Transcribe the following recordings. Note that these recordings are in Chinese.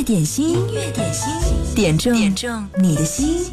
乐点心，音乐点心，点中点中你的心。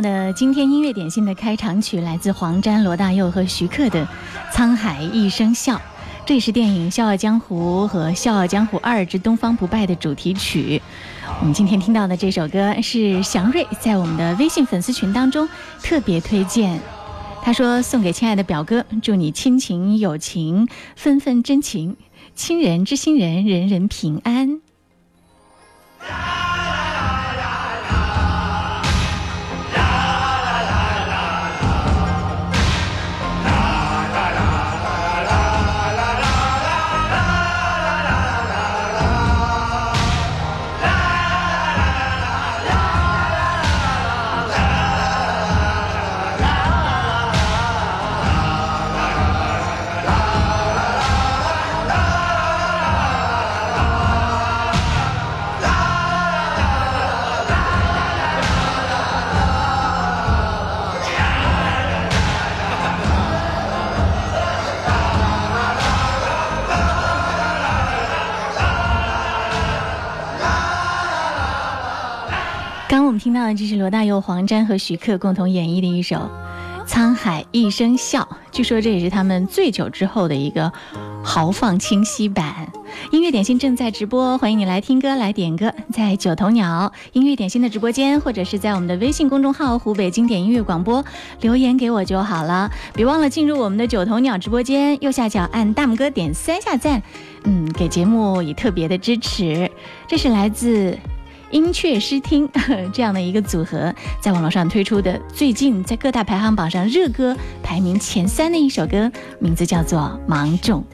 的今天音乐点心的开场曲来自黄沾、罗大佑和徐克的《沧海一声笑》，这也是电影《笑傲江湖》和《笑傲江湖二之东方不败》的主题曲。我们今天听到的这首歌是祥瑞在我们的微信粉丝群当中特别推荐，他说送给亲爱的表哥，祝你亲情友情分分真情，亲人知心人人人平安。我们听到的这是罗大佑、黄沾和徐克共同演绎的一首《沧海一声笑》，据说这也是他们醉酒之后的一个豪放清晰版。音乐点心正在直播，欢迎你来听歌、来点歌，在九头鸟音乐点心的直播间，或者是在我们的微信公众号“湖北经典音乐广播”留言给我就好了。别忘了进入我们的九头鸟直播间，右下角按大拇哥点三下赞，嗯，给节目以特别的支持。这是来自。音雀诗听这样的一个组合，在网络上推出的最近在各大排行榜上热歌排名前三的一首歌，名字叫做《芒种》。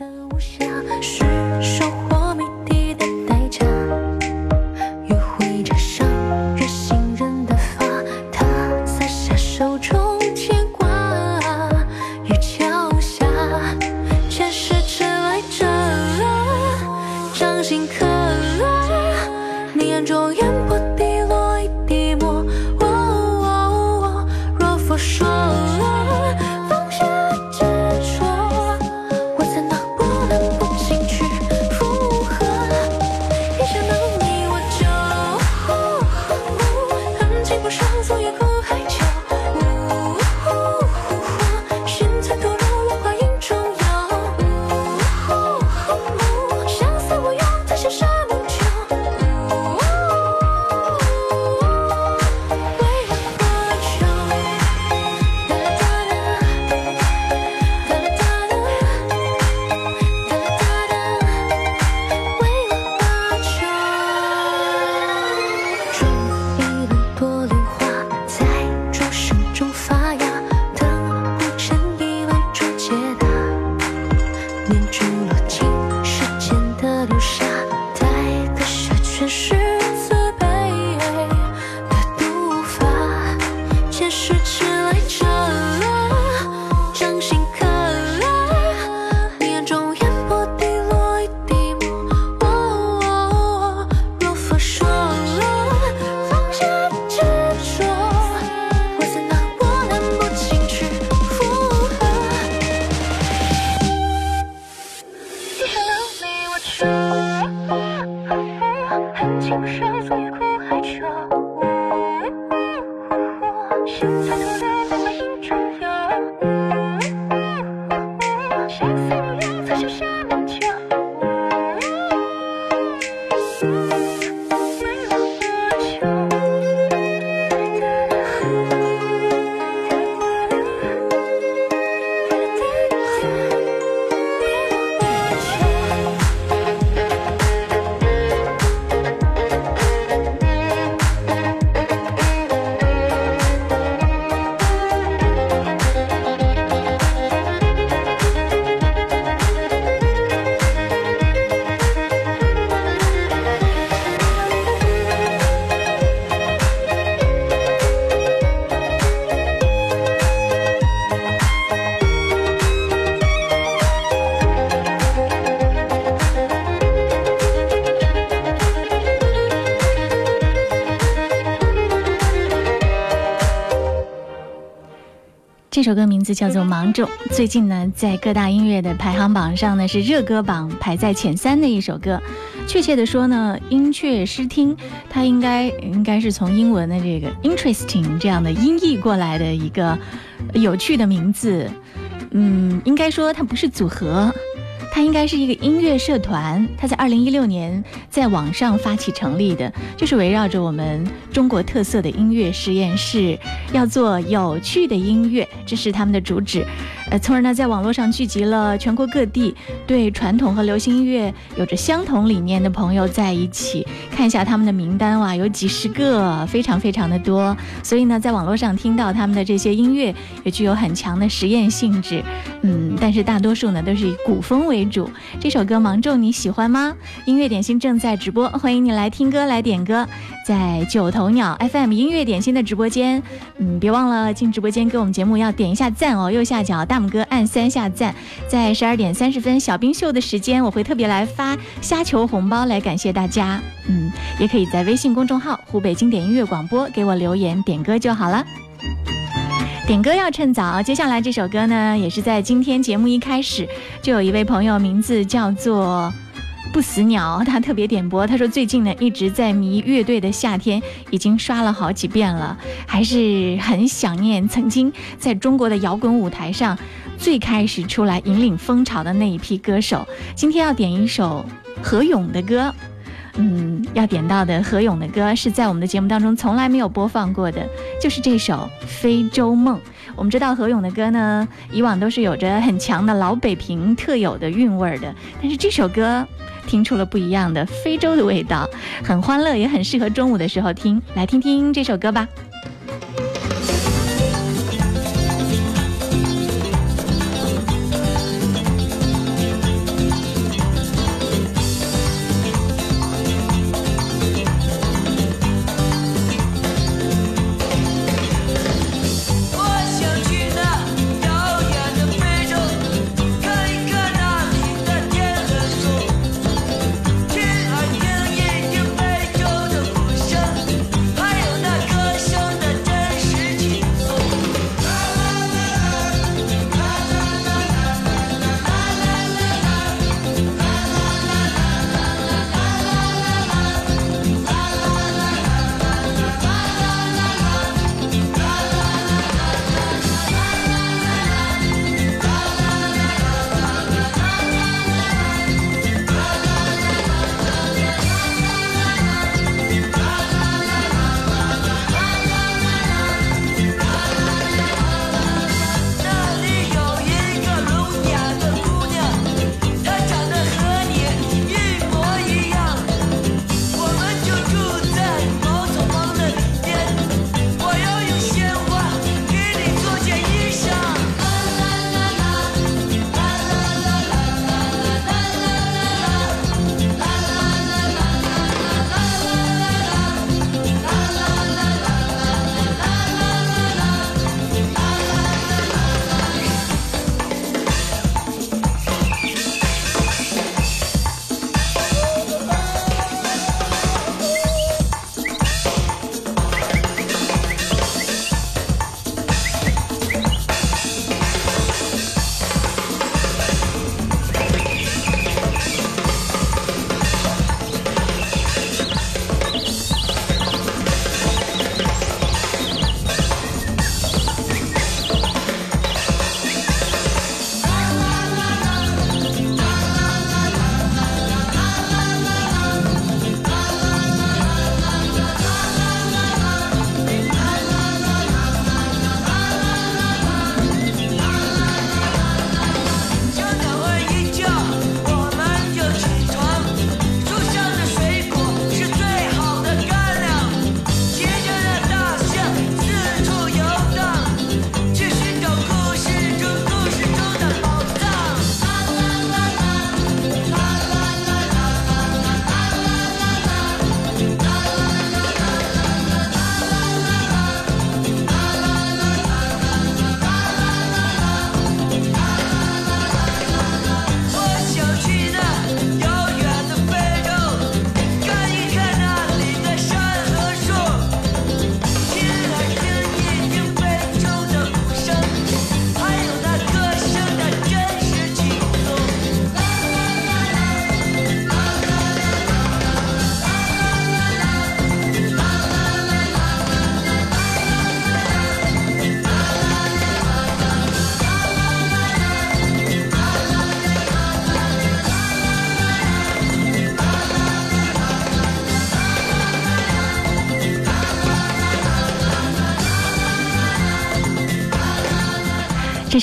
首歌名字叫做《芒种》，最近呢，在各大音乐的排行榜上呢，是热歌榜排在前三的一首歌。确切的说呢，音阙诗听，它应该应该是从英文的这个 interesting 这样的音译过来的一个有趣的名字。嗯，应该说它不是组合。它应该是一个音乐社团，它在二零一六年在网上发起成立的，就是围绕着我们中国特色的音乐实验室，要做有趣的音乐，这是他们的主旨。从而呢，在网络上聚集了全国各地对传统和流行音乐有着相同理念的朋友在一起。看一下他们的名单哇，有几十个，非常非常的多。所以呢，在网络上听到他们的这些音乐，也具有很强的实验性质。嗯，但是大多数呢，都是以古风为。主这首歌《芒种》你喜欢吗？音乐点心正在直播，欢迎你来听歌来点歌，在九头鸟 FM 音乐点心的直播间。嗯，别忘了进直播间给我们节目要点一下赞哦，右下角大拇哥按三下赞。在十二点三十分小冰秀的时间，我会特别来发虾球红包来感谢大家。嗯，也可以在微信公众号湖北经典音乐广播给我留言点歌就好了。点歌要趁早，接下来这首歌呢，也是在今天节目一开始就有一位朋友名字叫做不死鸟，他特别点播，他说最近呢一直在迷乐队的夏天，已经刷了好几遍了，还是很想念曾经在中国的摇滚舞台上最开始出来引领风潮的那一批歌手。今天要点一首何勇的歌。嗯，要点到的何勇的歌是在我们的节目当中从来没有播放过的，就是这首《非洲梦》。我们知道何勇的歌呢，以往都是有着很强的老北平特有的韵味的，但是这首歌听出了不一样的非洲的味道，很欢乐，也很适合中午的时候听。来听听这首歌吧。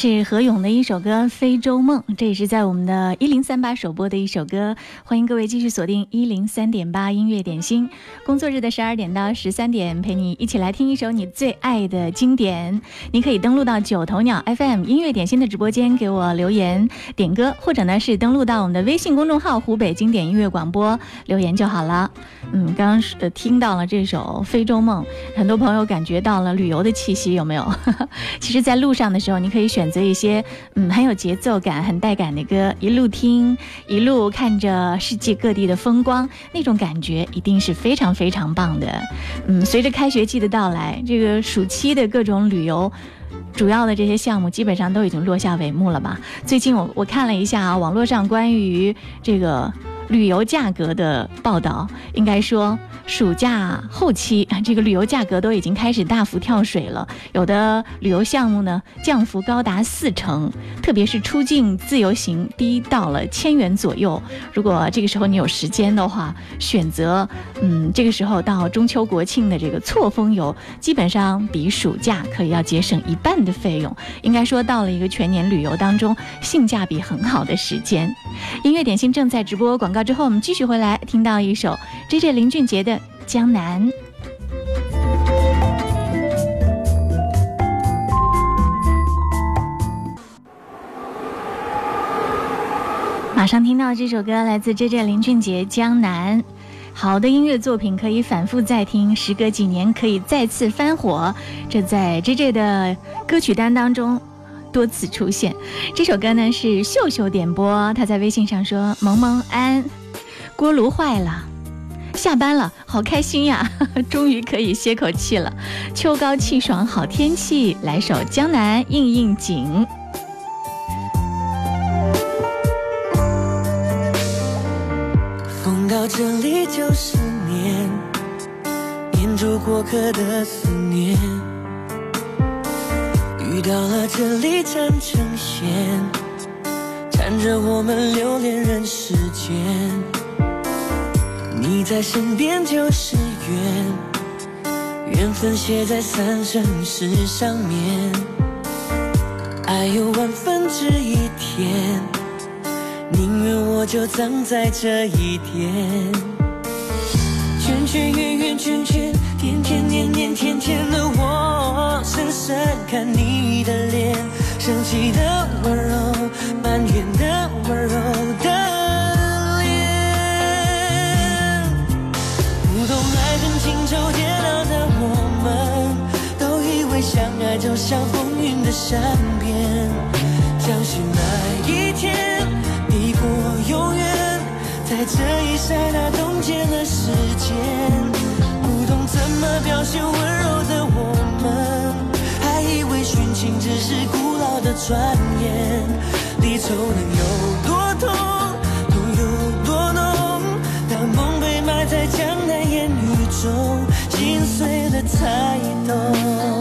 是何勇的一首歌《非洲梦》，这也是在我们的一零三八首播的一首歌。欢迎各位继续锁定一零三点八音乐点心，工作日的十二点到十三点，陪你一起来听一首你最爱的经典。你可以登录到九头鸟 FM 音乐点心的直播间给我留言点歌，或者呢是登录到我们的微信公众号“湖北经典音乐广播”留言就好了。嗯，刚刚呃听到了这首《非洲梦》，很多朋友感觉到了旅游的气息，有没有？其实，在路上的时候，你可以选。择一些嗯很有节奏感、很带感的歌，一路听，一路看着世界各地的风光，那种感觉一定是非常非常棒的。嗯，随着开学季的到来，这个暑期的各种旅游，主要的这些项目基本上都已经落下帷幕了吧？最近我我看了一下啊，网络上关于这个旅游价格的报道，应该说。暑假后期，这个旅游价格都已经开始大幅跳水了。有的旅游项目呢，降幅高达四成，特别是出境自由行，低到了千元左右。如果这个时候你有时间的话，选择，嗯，这个时候到中秋国庆的这个错峰游，基本上比暑假可以要节省一半的费用。应该说，到了一个全年旅游当中，性价比很好的时间。音乐点心正在直播，广告之后我们继续回来，听到一首 J.J. 林俊杰的。江南，马上听到这首歌，来自 J.J. 林俊杰《江南》。好的音乐作品可以反复再听，时隔几年可以再次翻火，这在 J.J. 的歌曲单当中多次出现。这首歌呢是秀秀点播，他在微信上说：“萌萌安，锅炉坏了。”下班了，好开心呀！终于可以歇口气了。秋高气爽，好天气，来首《江南》应应景。风到这里就是念，念住过客的思念。遇到了这里缠成线，缠着我们留恋人世间。你在身边就是缘，缘分写在三生石上面。爱有万分之一甜，宁愿我就葬在这一天。圈圈圆圆圈圈，天天年年天天的我，深深看你的脸，生气的温柔，埋怨的温柔的脸。不懂爱恨情愁煎熬的我们，都以为。相爱就像风云的善变，相信那一天抵过永远，在这一刹那冻结了时间。不懂怎么表现温柔的我，只是古老的传言。离愁能有多痛，痛有多浓？当梦被埋在江南烟雨中，心碎了才懂。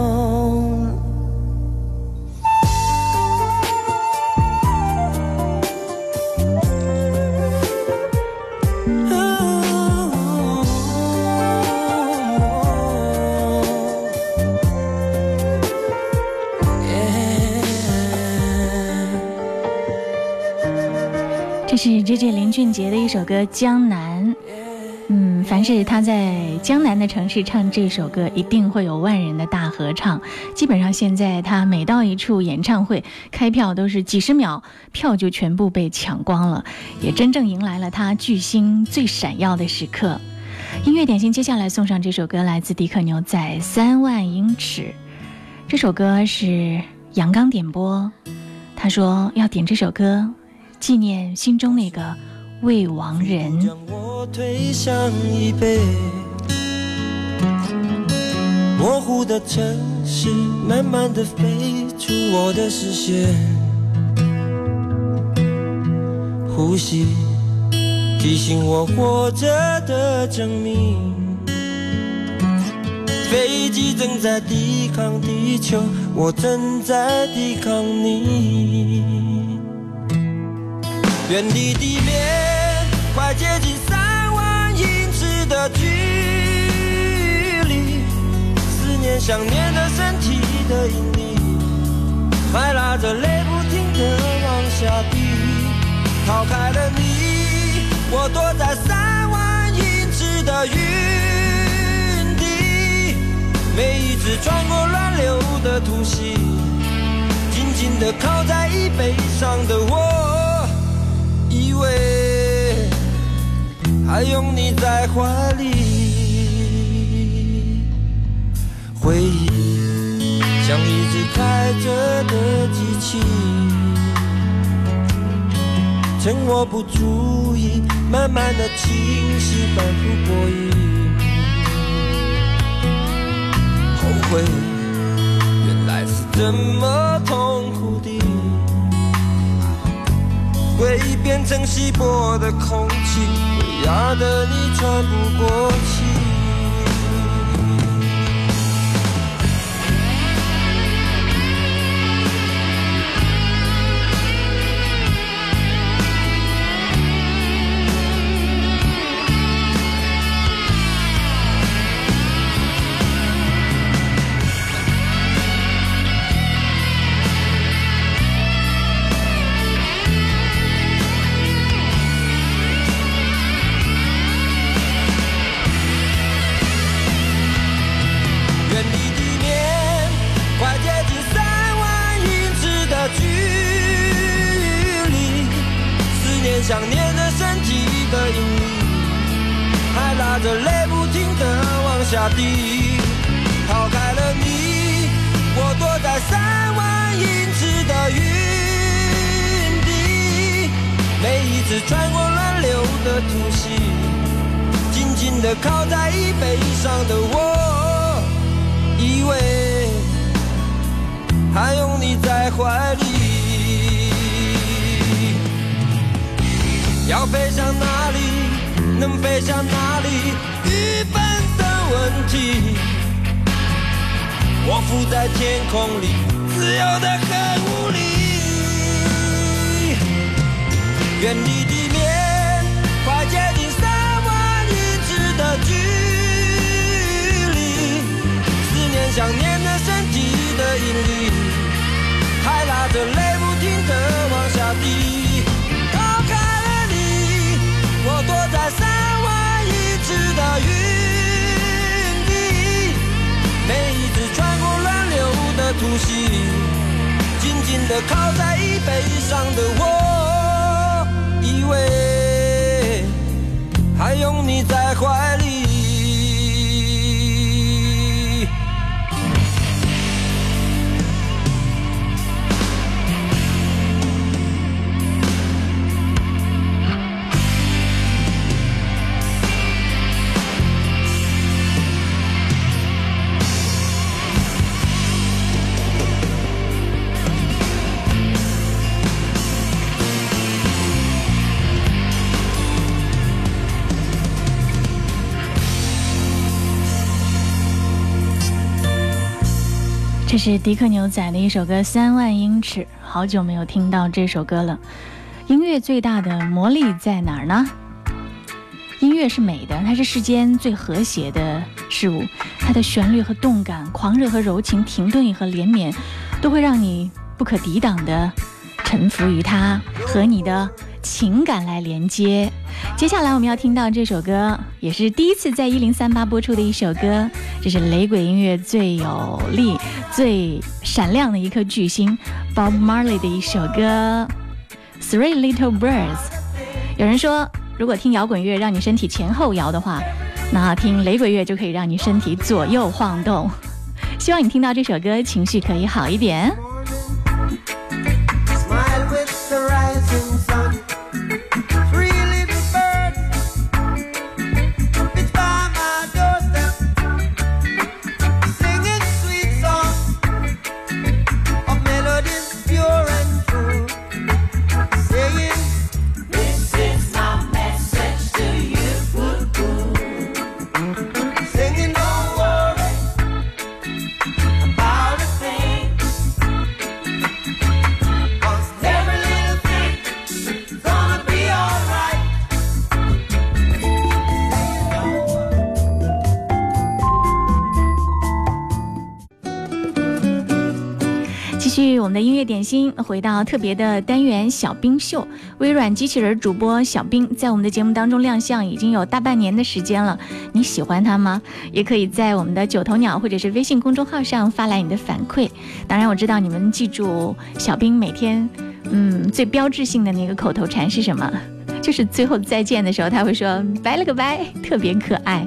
是 J J 林俊杰的一首歌《江南》。嗯，凡是他在江南的城市唱这首歌，一定会有万人的大合唱。基本上现在他每到一处演唱会开票都是几十秒，票就全部被抢光了，也真正迎来了他巨星最闪耀的时刻。音乐点心接下来送上这首歌，来自迪克牛仔《三万英尺》。这首歌是杨刚点播，他说要点这首歌。纪念心中那个未亡人。将我推向椅背，模糊的城市慢慢的飞出我的视线，呼吸提醒我活着的证明。飞机正在抵抗地球，我正在抵抗你。远离地面，快接近三万英尺的距离。思念、想念的身体的引力，还拉着泪不停地往下滴。逃开了你，我躲在三万英尺的云底。每一次穿过乱流的突袭，紧紧地靠在椅背上的我。以为还拥你在怀里，回忆像一直开着的机器，趁我不注意，慢慢的清晰，反复播音。后悔，原来是这么痛苦的。回忆变成稀薄的空气，会压得你喘不过气。远离地面，快接近三万英尺的距离。思念、想念的身体的引力，还拉着泪不停地往下滴。逃开了你，我躲在三万英尺的云底。每一次穿过乱流的突袭，紧紧地靠在椅背上的我，以为还拥你在怀里。这是迪克牛仔的一首歌《三万英尺》，好久没有听到这首歌了。音乐最大的魔力在哪儿呢？音乐是美的，它是世间最和谐的事物。它的旋律和动感、狂热和柔情、停顿和连绵，都会让你不可抵挡的臣服于它，和你的情感来连接。接下来我们要听到这首歌，也是第一次在一零三八播出的一首歌，这是雷鬼音乐最有力、最闪亮的一颗巨星 Bob Marley 的一首歌《Three Little Birds》。有人说，如果听摇滚乐让你身体前后摇的话，那听雷鬼乐就可以让你身体左右晃动。希望你听到这首歌，情绪可以好一点。点心回到特别的单元小冰秀，微软机器人主播小冰在我们的节目当中亮相已经有大半年的时间了，你喜欢他吗？也可以在我们的九头鸟或者是微信公众号上发来你的反馈。当然，我知道你们记住小冰每天嗯最标志性的那个口头禅是什么？就是最后再见的时候，他会说拜了个拜，特别可爱。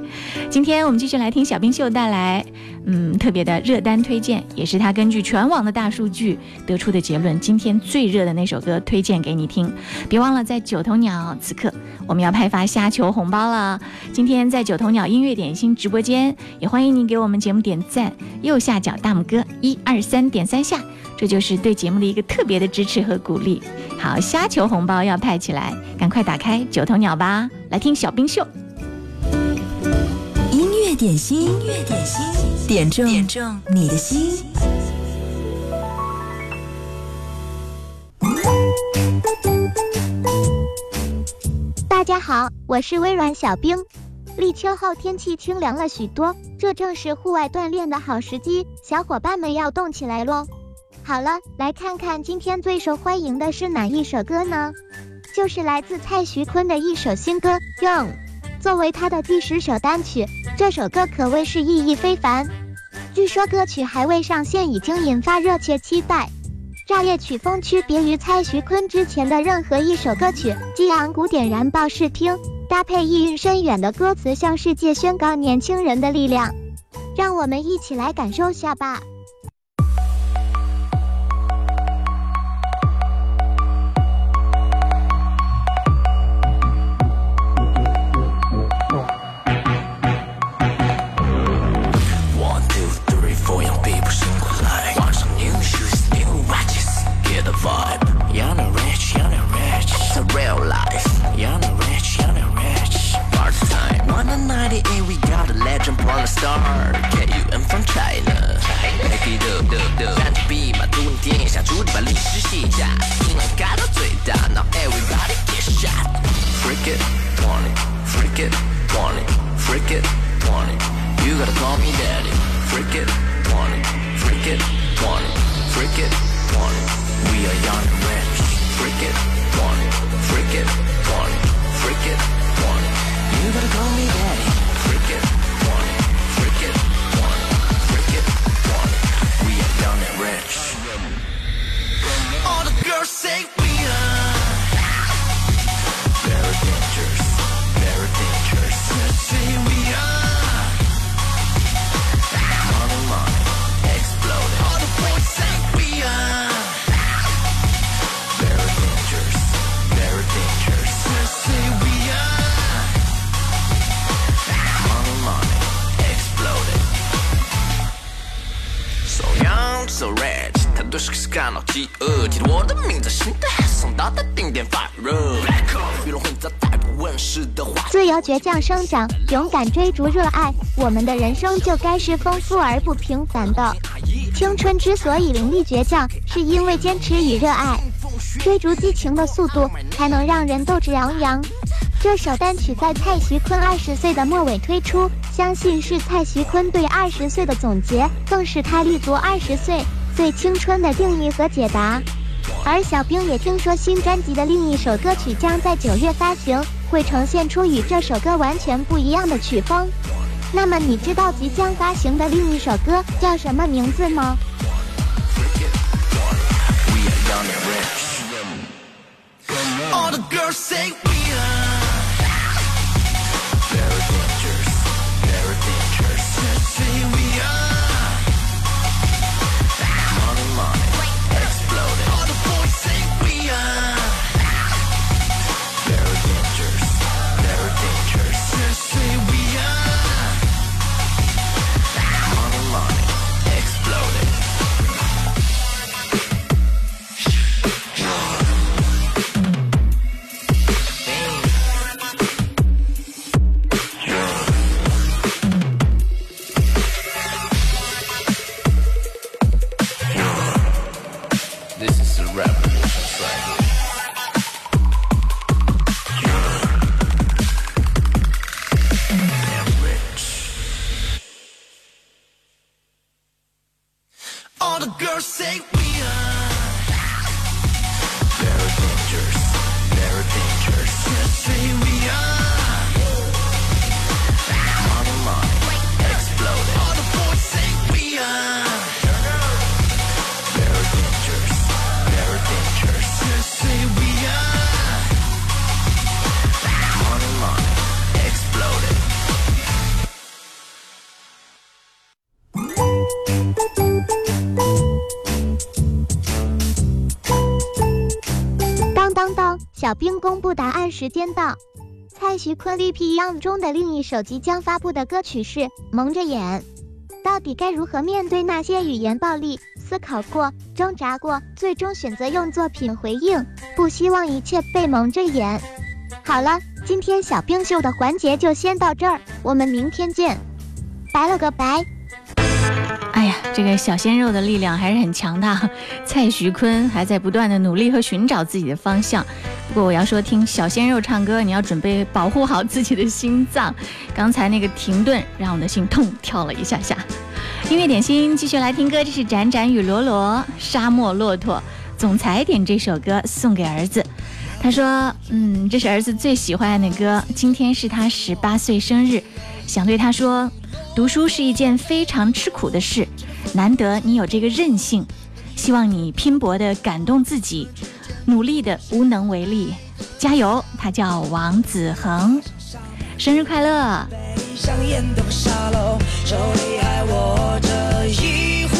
今天我们继续来听小冰秀带来，嗯，特别的热单推荐，也是他根据全网的大数据得出的结论。今天最热的那首歌推荐给你听，别忘了在九头鸟此刻我们要派发虾球红包了。今天在九头鸟音乐点心直播间，也欢迎您给我们节目点赞，右下角大拇哥一二三点三下，这就是对节目的一个特别的支持和鼓励。好，虾球红包要派起来，赶快打开九头鸟吧，来听小冰秀。音乐点心，音乐点心，点中点中你的心。大家好，我是微软小冰。立秋后天气清凉了许多，这正是户外锻炼的好时机，小伙伴们要动起来喽！好了，来看看今天最受欢迎的是哪一首歌呢？就是来自蔡徐坤的一首新歌《Young》，作为他的第十首单曲，这首歌可谓是意义非凡。据说歌曲还未上线，已经引发热切期待。炸裂曲风区别于蔡徐坤之前的任何一首歌曲，激昂古典燃爆视听，搭配意蕴深远的歌词，向世界宣告年轻人的力量。让我们一起来感受下吧。vibe. Young and rich, young and rich. It's a real life. Young and rich, young and rich. Part time. 198, eh, we got a legend, born a star. Get you in from China. Baby, do, do, do. now everybody get shot. Freak it, want it, freak it, want it, freak it, want it. You gotta call me daddy. Freak it, want it, freak it, want it, freak it one. We are young and rich. Freak it, one. Freak it, one. Freak it, one. You gotta call me daddy. Freak it, one. Freak it, one. Freak it, one. We are young and rich. All the girls say we. 倔强生长，勇敢追逐热爱，我们的人生就该是丰富而不平凡的。青春之所以凌厉倔强，是因为坚持与热爱。追逐激情的速度，才能让人斗志昂扬。这首单曲在蔡徐坤二十岁的末尾推出，相信是蔡徐坤对二十岁的总结，更是他立足二十岁最青春的定义和解答。而小兵也听说新专辑的另一首歌曲将在九月发行，会呈现出与这首歌完全不一样的曲风。那么你知道即将发行的另一首歌叫什么名字吗？时间到，蔡徐坤《VP Young》中的另一首即将发布的歌曲是《蒙着眼》。到底该如何面对那些语言暴力？思考过，挣扎过，最终选择用作品回应，不希望一切被蒙着眼。好了，今天小冰秀的环节就先到这儿，我们明天见，拜了个拜。哎呀，这个小鲜肉的力量还是很强大。蔡徐坤还在不断的努力和寻找自己的方向。不过我要说，听小鲜肉唱歌，你要准备保护好自己的心脏。刚才那个停顿，让我的心痛跳了一下下。音乐点心继续来听歌，这是展展与罗罗《沙漠骆驼》。总裁点这首歌送给儿子，他说：“嗯，这是儿子最喜欢的歌。今天是他十八岁生日，想对他说。”读书是一件非常吃苦的事，难得你有这个韧性，希望你拼搏的感动自己，努力的无能为力，加油！他叫王子恒，生日快乐！手里还握着一壶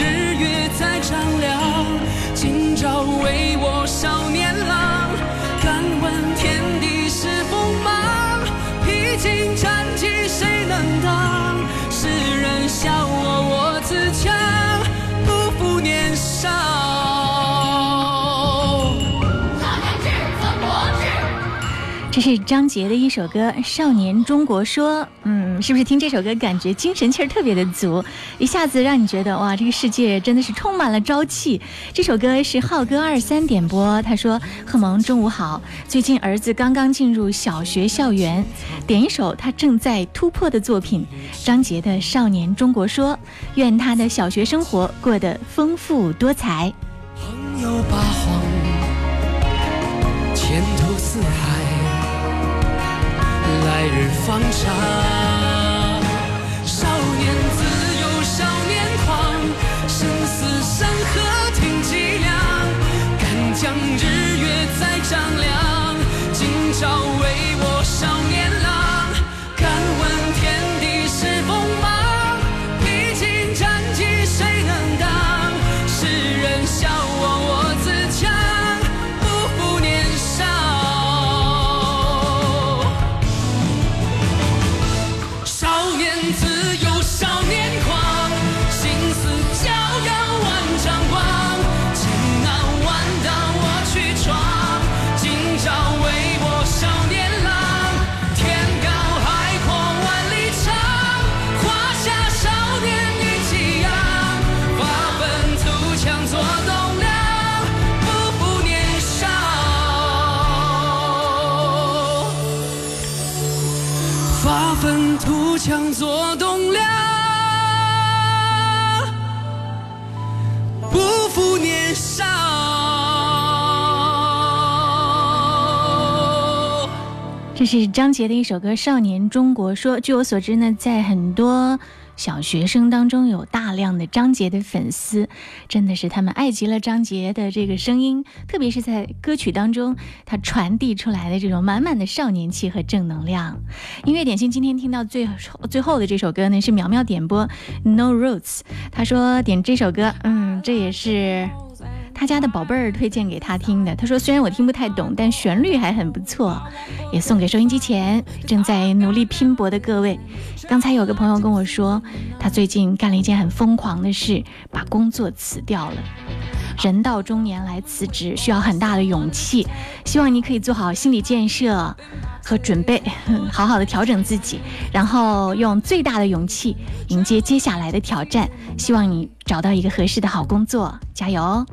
日月在丈量，今朝为我少年郎。敢问天地是锋芒，披荆斩棘谁能挡？世人笑我我自强，不负年少。这是张杰的一首歌《少年中国说》，嗯，是不是听这首歌感觉精神气儿特别的足，一下子让你觉得哇，这个世界真的是充满了朝气。这首歌是浩哥二三点播，他说：“贺萌中午好，最近儿子刚刚进入小学校园，点一首他正在突破的作品——张杰的《少年中国说》，愿他的小学生活过得丰富多彩。”朋友八荒，前途似海。来日方长，少年自有少年狂，身似山河挺脊梁，敢将日月再丈量，今朝强作栋梁，不负年少。这是张杰的一首歌《少年中国说》。据我所知呢，在很多。小学生当中有大量的张杰的粉丝，真的是他们爱极了张杰的这个声音，特别是在歌曲当中，他传递出来的这种满满的少年气和正能量。音乐点心今天听到最最后的这首歌呢，是苗苗点播《No Roots》，他说点这首歌，嗯，这也是。他家的宝贝儿推荐给他听的，他说虽然我听不太懂，但旋律还很不错，也送给收音机前正在努力拼搏的各位。刚才有个朋友跟我说，他最近干了一件很疯狂的事，把工作辞掉了。人到中年来辞职需要很大的勇气，希望你可以做好心理建设和准备，好好的调整自己，然后用最大的勇气迎接接下来的挑战。希望你找到一个合适的好工作，加油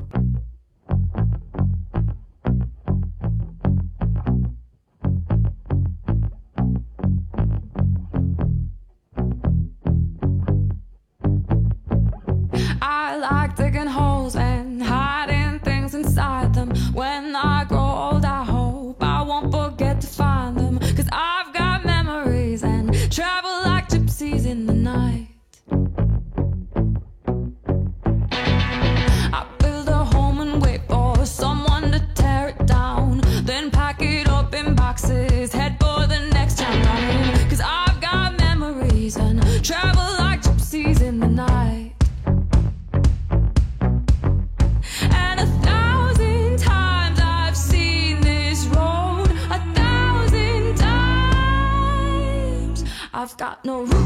no